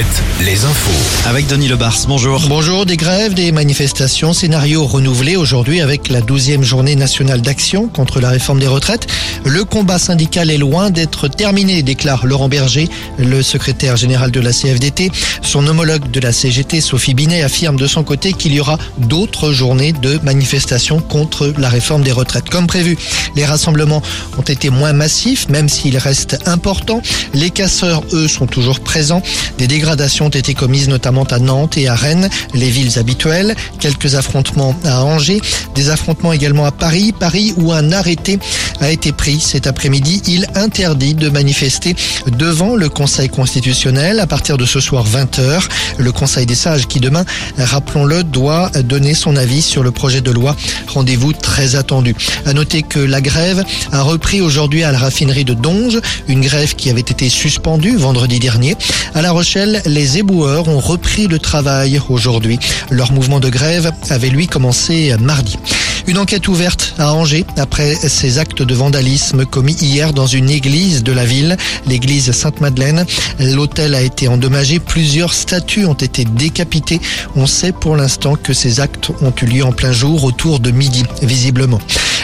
It's. Les infos. Avec Denis Lebars, bonjour. Bonjour, des grèves, des manifestations, scénario renouvelé aujourd'hui avec la 12e journée nationale d'action contre la réforme des retraites. Le combat syndical est loin d'être terminé, déclare Laurent Berger, le secrétaire général de la CFDT. Son homologue de la CGT, Sophie Binet, affirme de son côté qu'il y aura d'autres journées de manifestations contre la réforme des retraites. Comme prévu, les rassemblements ont été moins massifs, même s'ils restent importants. Les casseurs, eux, sont toujours présents. Des dégradations été commises notamment à Nantes et à Rennes, les villes habituelles. Quelques affrontements à Angers, des affrontements également à Paris. Paris où un arrêté a été pris cet après-midi. Il interdit de manifester devant le Conseil constitutionnel à partir de ce soir 20h. Le Conseil des sages qui demain, rappelons-le, doit donner son avis sur le projet de loi. Rendez-vous très attendu. À noter que la grève a repris aujourd'hui à la raffinerie de Donge, une grève qui avait été suspendue vendredi dernier. À La Rochelle, les éboueurs ont repris le travail aujourd'hui. Leur mouvement de grève avait lui commencé mardi. Une enquête ouverte à Angers après ces actes de vandalisme commis hier dans une église de la ville, l'église Sainte-Madeleine. L'hôtel a été endommagé, plusieurs statues ont été décapitées. On sait pour l'instant que ces actes ont eu lieu en plein jour autour de midi, visiblement.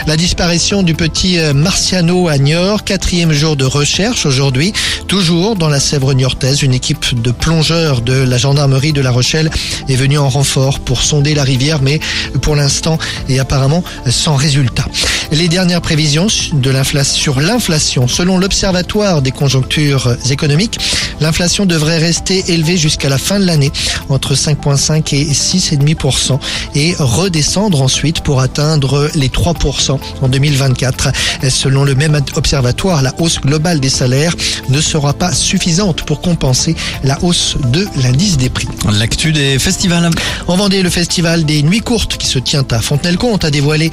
La disparition du petit Marciano à Niort, quatrième jour de recherche aujourd'hui, toujours dans la Sèvre niortaise. Une équipe de plongeurs de la gendarmerie de La Rochelle est venue en renfort pour sonder la rivière, mais pour l'instant et apparemment sans résultat. Les dernières prévisions de l'inflation sur l'inflation, selon l'Observatoire des conjonctures économiques, l'inflation devrait rester élevée jusqu'à la fin de l'année, entre 5,5 et 6,5% et redescendre ensuite pour atteindre les 3% en 2024. Selon le même observatoire, la hausse globale des salaires ne sera pas suffisante pour compenser la hausse de l'indice des prix. L'actu des festivals. En Vendée, le festival des Nuits Courtes qui se tient à Fontenay-le-Comte a dévoilé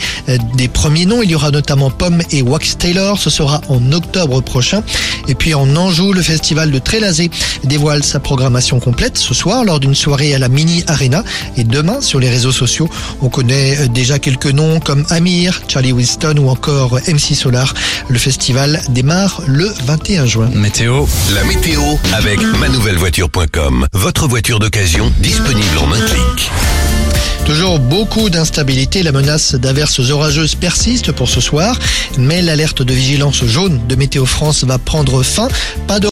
des premiers noms. Il y aura notamment Pomme et Wax Taylor. Ce sera en octobre prochain. Et puis en Anjou, le festival de Trélazé dévoile sa programmation complète ce soir lors d'une soirée à la Mini Arena. Et demain, sur les réseaux sociaux, on connaît déjà quelques noms comme Amir, Charlie Winston ou encore MC Solar. Le festival démarre le 21 juin. Météo. La météo avec manouvellevoiture.com. Votre voiture d'occasion disponible en un clic. Toujours beaucoup d'instabilité. La menace d'averses orageuses persiste pour ce soir, mais l'alerte de vigilance jaune de Météo France va prendre fin. Pas de